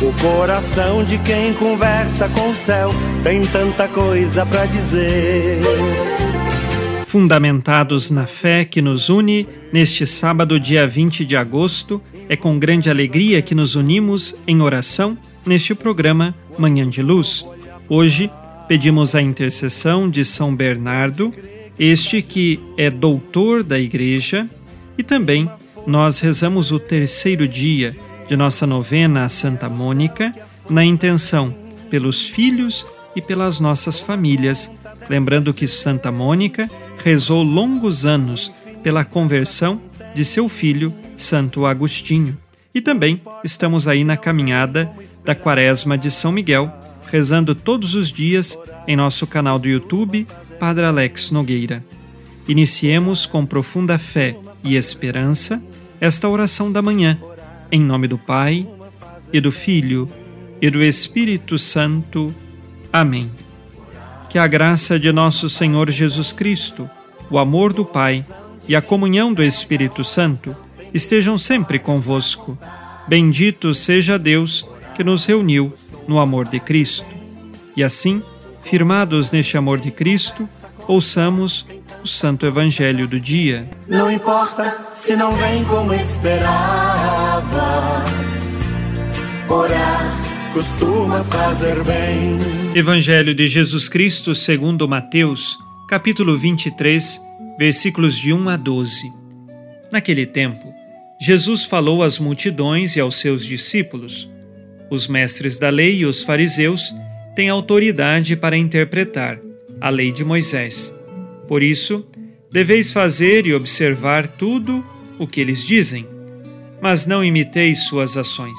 O coração de quem conversa com o céu tem tanta coisa para dizer. Fundamentados na fé que nos une, neste sábado, dia 20 de agosto, é com grande alegria que nos unimos em oração neste programa Manhã de Luz. Hoje, pedimos a intercessão de São Bernardo, este que é doutor da Igreja, e também nós rezamos o terceiro dia de nossa novena a Santa Mônica, na intenção pelos filhos e pelas nossas famílias, lembrando que Santa Mônica rezou longos anos pela conversão de seu filho, Santo Agostinho. E também estamos aí na caminhada da Quaresma de São Miguel, rezando todos os dias em nosso canal do YouTube, Padre Alex Nogueira. Iniciemos com profunda fé e esperança esta oração da manhã, em nome do Pai, e do Filho, e do Espírito Santo. Amém. Que a graça de nosso Senhor Jesus Cristo, o amor do Pai e a comunhão do Espírito Santo estejam sempre convosco. Bendito seja Deus que nos reuniu no amor de Cristo. E assim, firmados neste amor de Cristo, ouçamos o Santo Evangelho do dia. Não importa se não vem como esperava, orar costuma fazer bem. Evangelho de Jesus Cristo segundo Mateus, capítulo 23, versículos de 1 a 12. Naquele tempo, Jesus falou às multidões e aos seus discípulos. Os mestres da lei e os fariseus têm autoridade para interpretar a lei de Moisés. Por isso, deveis fazer e observar tudo o que eles dizem, mas não imiteis suas ações,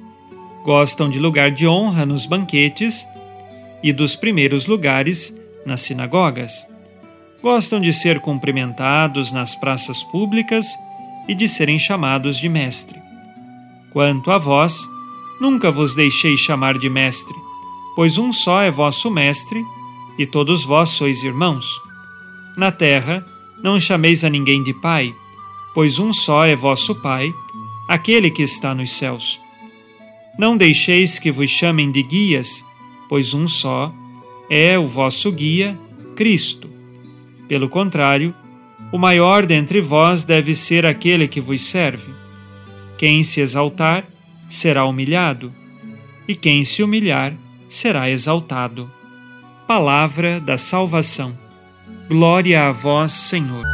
Gostam de lugar de honra nos banquetes e dos primeiros lugares nas sinagogas. Gostam de ser cumprimentados nas praças públicas e de serem chamados de mestre. Quanto a vós, nunca vos deixei chamar de mestre, pois um só é vosso mestre, e todos vós sois irmãos. Na terra, não chameis a ninguém de pai, pois um só é vosso pai, aquele que está nos céus. Não deixeis que vos chamem de guias, pois um só é o vosso guia, Cristo. Pelo contrário, o maior dentre vós deve ser aquele que vos serve. Quem se exaltar será humilhado, e quem se humilhar será exaltado. Palavra da salvação. Glória a vós, Senhor.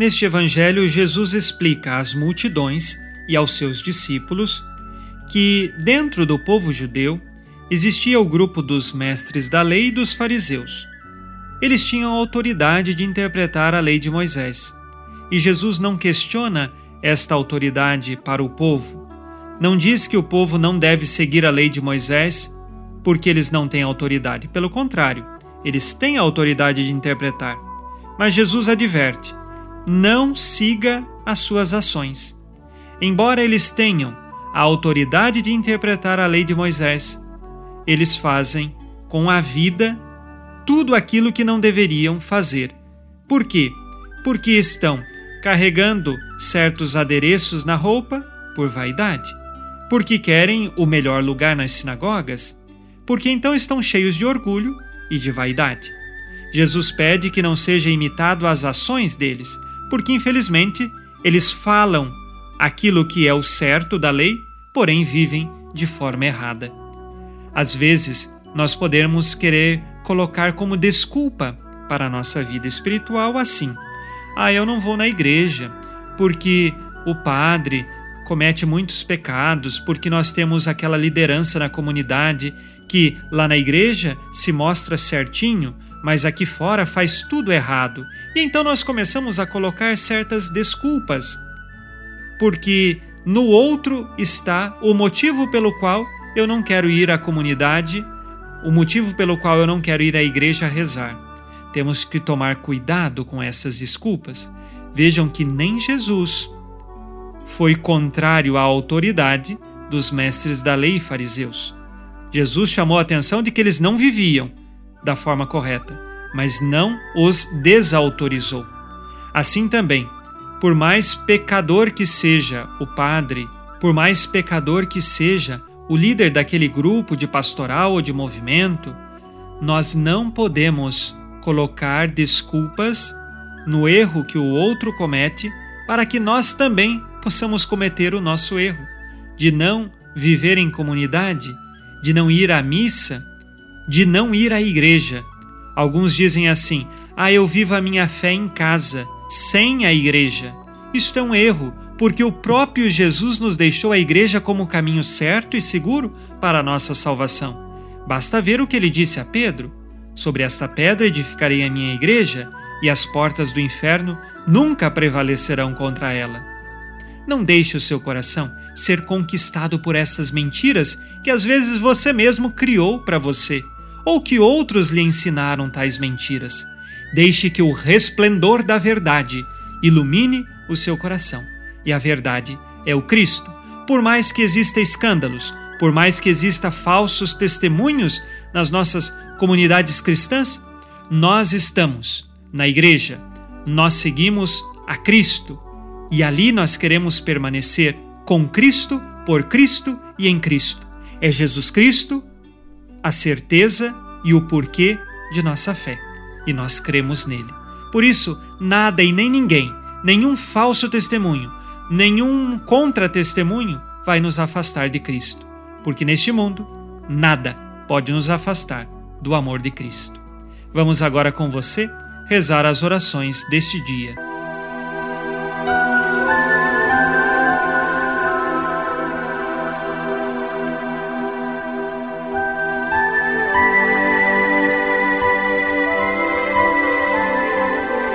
Neste Evangelho, Jesus explica às multidões e aos seus discípulos que, dentro do povo judeu, existia o grupo dos mestres da lei e dos fariseus eles tinham autoridade de interpretar a lei de Moisés. E Jesus não questiona esta autoridade para o povo. Não diz que o povo não deve seguir a lei de Moisés porque eles não têm autoridade. Pelo contrário, eles têm a autoridade de interpretar. Mas Jesus adverte: não siga as suas ações. Embora eles tenham a autoridade de interpretar a lei de Moisés, eles fazem com a vida tudo aquilo que não deveriam fazer. Por quê? Porque estão carregando certos adereços na roupa por vaidade. Porque querem o melhor lugar nas sinagogas. Porque então estão cheios de orgulho e de vaidade. Jesus pede que não seja imitado as ações deles, porque infelizmente eles falam aquilo que é o certo da lei, porém vivem de forma errada. Às vezes, nós podemos querer colocar como desculpa para a nossa vida espiritual assim: ah, eu não vou na igreja porque o padre comete muitos pecados, porque nós temos aquela liderança na comunidade que lá na igreja se mostra certinho, mas aqui fora faz tudo errado. E então nós começamos a colocar certas desculpas, porque no outro está o motivo pelo qual eu não quero ir à comunidade, o motivo pelo qual eu não quero ir à igreja rezar. Temos que tomar cuidado com essas desculpas. Vejam que nem Jesus foi contrário à autoridade dos mestres da lei fariseus. Jesus chamou a atenção de que eles não viviam da forma correta, mas não os desautorizou. Assim também, por mais pecador que seja o padre, por mais pecador que seja o líder daquele grupo de pastoral ou de movimento, nós não podemos colocar desculpas no erro que o outro comete para que nós também possamos cometer o nosso erro de não viver em comunidade, de não ir à missa, de não ir à igreja. Alguns dizem assim: ah, eu vivo a minha fé em casa, sem a igreja. Isto é um erro, porque o próprio Jesus nos deixou a igreja como o caminho certo e seguro para a nossa salvação. Basta ver o que ele disse a Pedro: Sobre esta pedra edificarei a minha igreja, e as portas do inferno nunca prevalecerão contra ela. Não deixe o seu coração ser conquistado por essas mentiras que às vezes você mesmo criou para você, ou que outros lhe ensinaram tais mentiras. Deixe que o resplendor da verdade ilumine o seu coração e a verdade é o Cristo. Por mais que exista escândalos, por mais que exista falsos testemunhos nas nossas comunidades cristãs, nós estamos na igreja, nós seguimos a Cristo e ali nós queremos permanecer com Cristo, por Cristo e em Cristo. É Jesus Cristo a certeza e o porquê de nossa fé e nós cremos nele. Por isso, nada e nem ninguém, nenhum falso testemunho, nenhum contra-testemunho vai nos afastar de Cristo, porque neste mundo nada pode nos afastar do amor de Cristo. Vamos agora com você rezar as orações deste dia.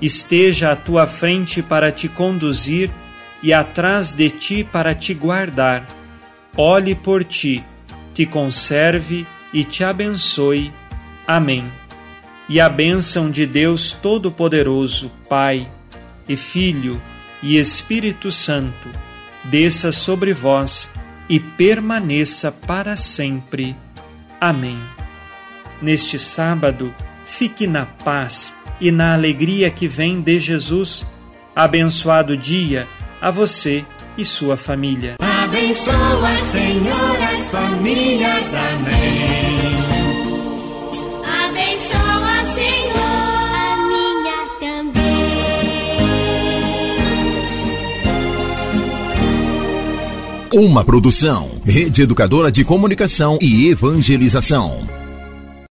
esteja à tua frente para te conduzir e atrás de ti para te guardar. Olhe por ti, te conserve e te abençoe. Amém. E a bênção de Deus Todo-Poderoso, Pai e Filho e Espírito Santo, desça sobre vós e permaneça para sempre. Amém. Neste sábado, fique na paz e na alegria que vem de Jesus. Abençoado dia a você e sua família. Abençoa, Senhor, as famílias. Amém. Abençoa, Senhor, a minha também. Uma produção, Rede Educadora de Comunicação e Evangelização.